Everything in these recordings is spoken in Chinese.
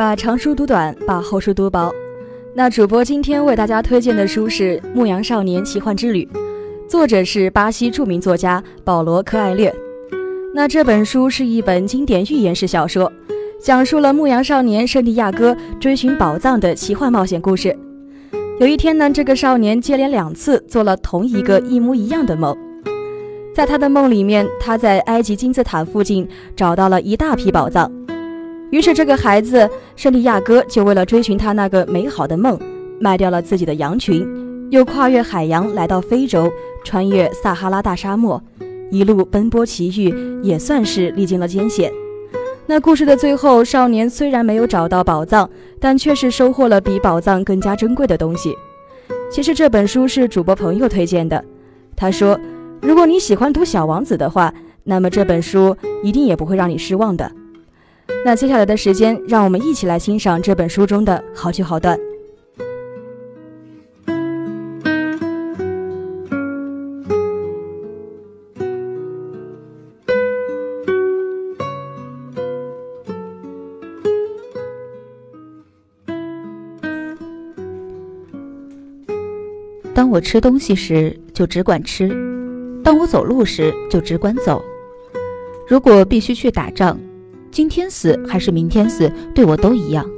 把长书读短，把厚书读薄。那主播今天为大家推荐的书是《牧羊少年奇幻之旅》，作者是巴西著名作家保罗·科艾略。那这本书是一本经典寓言式小说，讲述了牧羊少年圣地亚哥追寻宝藏的奇幻冒险故事。有一天呢，这个少年接连两次做了同一个一模一样的梦，在他的梦里面，他在埃及金字塔附近找到了一大批宝藏。于是，这个孩子圣地亚哥就为了追寻他那个美好的梦，卖掉了自己的羊群，又跨越海洋来到非洲，穿越撒哈拉大沙漠，一路奔波奇遇，也算是历经了艰险。那故事的最后，少年虽然没有找到宝藏，但却是收获了比宝藏更加珍贵的东西。其实这本书是主播朋友推荐的，他说，如果你喜欢读《小王子》的话，那么这本书一定也不会让你失望的。那接下来的时间，让我们一起来欣赏这本书中的好句好段。当我吃东西时，就只管吃；当我走路时，就只管走。如果必须去打仗，今天死还是明天死，对我都一样，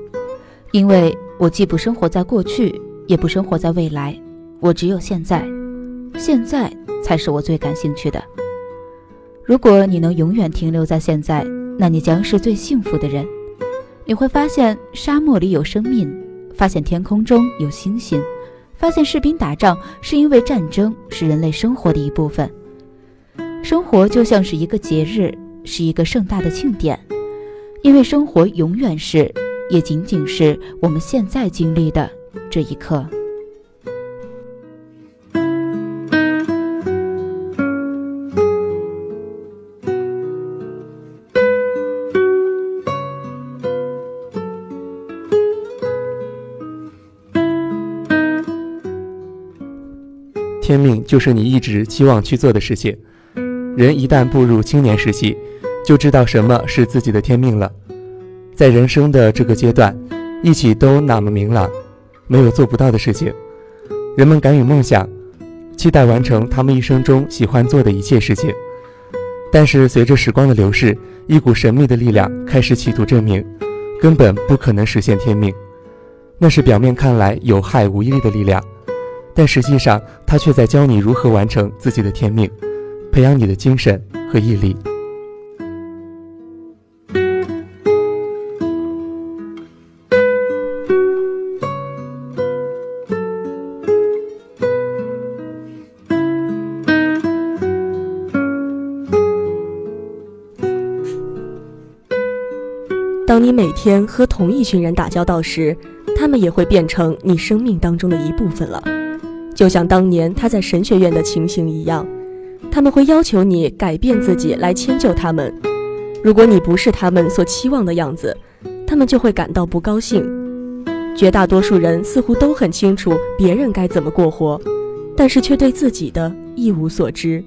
因为我既不生活在过去，也不生活在未来，我只有现在，现在才是我最感兴趣的。如果你能永远停留在现在，那你将是最幸福的人。你会发现沙漠里有生命，发现天空中有星星，发现士兵打仗是因为战争是人类生活的一部分。生活就像是一个节日，是一个盛大的庆典。因为生活永远是，也仅仅是我们现在经历的这一刻。天命就是你一直期望去做的事情。人一旦步入青年时期。就知道什么是自己的天命了。在人生的这个阶段，一切都那么明朗，没有做不到的事情。人们敢于梦想，期待完成他们一生中喜欢做的一切事情。但是随着时光的流逝，一股神秘的力量开始企图证明，根本不可能实现天命。那是表面看来有害无益的力量，但实际上它却在教你如何完成自己的天命，培养你的精神和毅力。当你每天和同一群人打交道时，他们也会变成你生命当中的一部分了。就像当年他在神学院的情形一样，他们会要求你改变自己来迁就他们。如果你不是他们所期望的样子，他们就会感到不高兴。绝大多数人似乎都很清楚别人该怎么过活，但是却对自己的一无所知。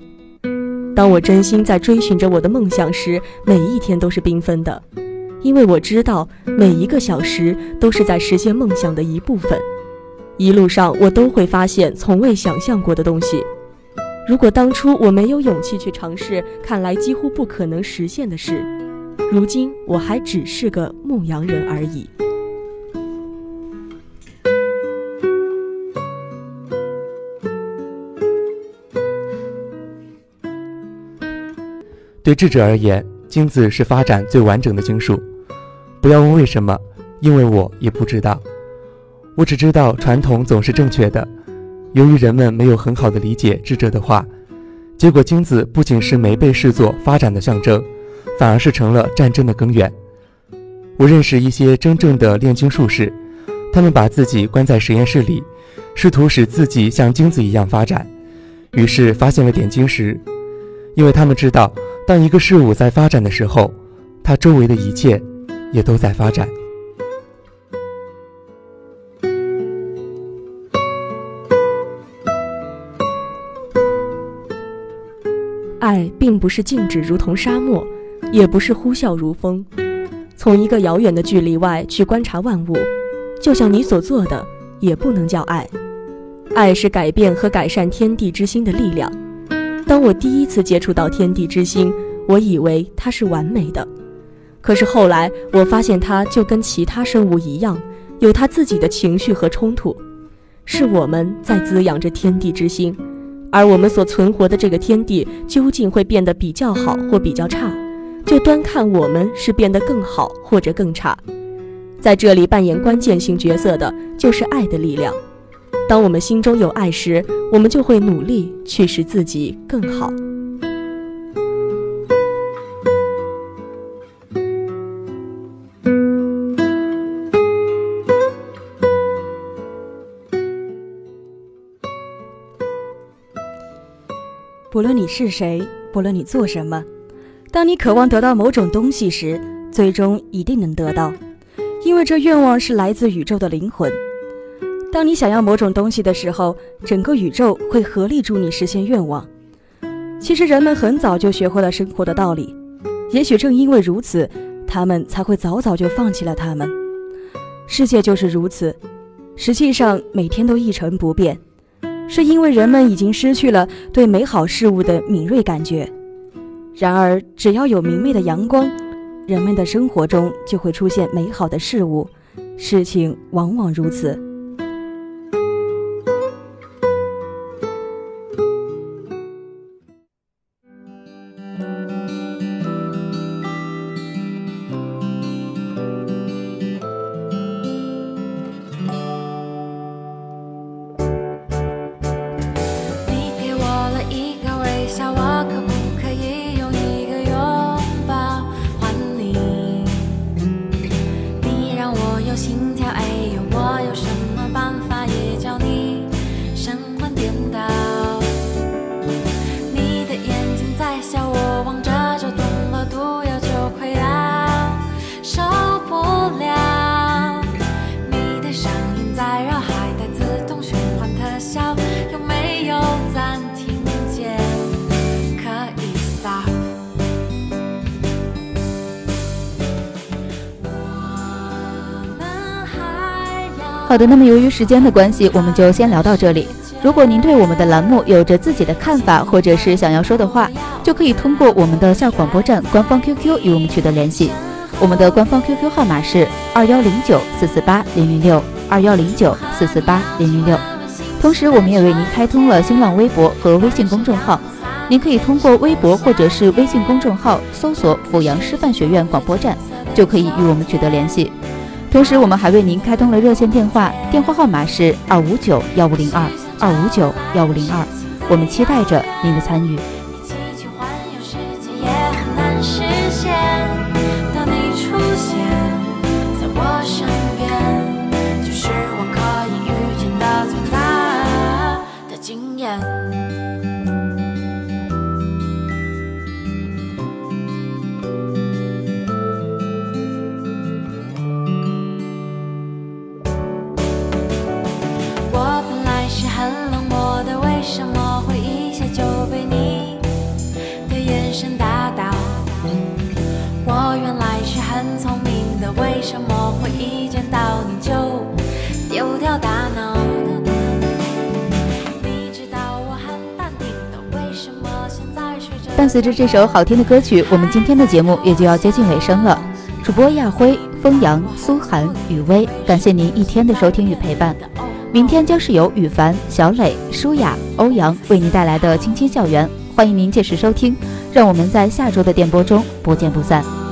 当我真心在追寻着我的梦想时，每一天都是缤纷的。因为我知道每一个小时都是在实现梦想的一部分，一路上我都会发现从未想象过的东西。如果当初我没有勇气去尝试看来几乎不可能实现的事，如今我还只是个牧羊人而已。对智者而言，精子是发展最完整的精树。不要问为什么，因为我也不知道。我只知道传统总是正确的。由于人们没有很好的理解智者的话，结果精子不仅是没被视作发展的象征，反而是成了战争的根源。我认识一些真正的炼金术士，他们把自己关在实验室里，试图使自己像精子一样发展，于是发现了点金石。因为他们知道，当一个事物在发展的时候，它周围的一切。也都在发展。爱并不是静止如同沙漠，也不是呼啸如风。从一个遥远的距离外去观察万物，就像你所做的，也不能叫爱。爱是改变和改善天地之心的力量。当我第一次接触到天地之心，我以为它是完美的，可是后来我发现它就跟其他生物一样，有它自己的情绪和冲突。是我们在滋养着天地之心，而我们所存活的这个天地究竟会变得比较好或比较差？就端看我们是变得更好或者更差，在这里扮演关键性角色的就是爱的力量。当我们心中有爱时，我们就会努力去使自己更好。不论你是谁，不论你做什么。当你渴望得到某种东西时，最终一定能得到，因为这愿望是来自宇宙的灵魂。当你想要某种东西的时候，整个宇宙会合力助你实现愿望。其实人们很早就学会了生活的道理，也许正因为如此，他们才会早早就放弃了他们。世界就是如此，实际上每天都一成不变，是因为人们已经失去了对美好事物的敏锐感觉。然而，只要有明媚的阳光，人们的生活中就会出现美好的事物。事情往往如此。好的，那么由于时间的关系，我们就先聊到这里。如果您对我们的栏目有着自己的看法，或者是想要说的话，就可以通过我们的校广播站官方 QQ 与我们取得联系。我们的官方 QQ 号码是二幺零九四四八零零六二幺零九四四八零零六。同时，我们也为您开通了新浪微博和微信公众号，您可以通过微博或者是微信公众号搜索“阜阳师范学院广播站”，就可以与我们取得联系。同时，我们还为您开通了热线电话，电话号码是二五九幺五零二二五九幺五零二，我们期待着您的参与。伴随着这首好听的歌曲，我们今天的节目也就要接近尾声了。主播亚辉、风扬、苏涵、雨薇，感谢您一天的收听与陪伴。明天将是由羽凡、小磊、舒雅、欧阳为您带来的《青青校园》，欢迎您届时收听。让我们在下周的电波中不见不散。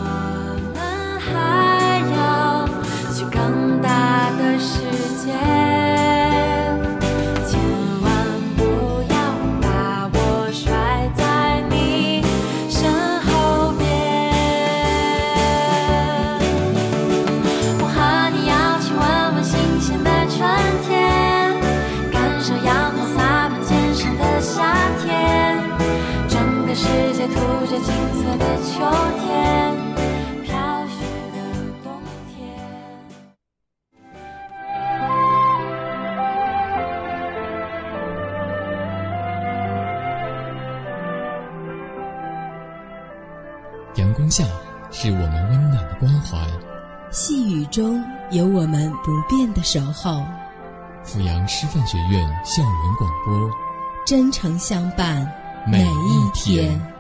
阳光下，是我们温暖的关怀。细雨中有我们不变的守候。阜阳师范学院校园广播，真诚相伴每一天。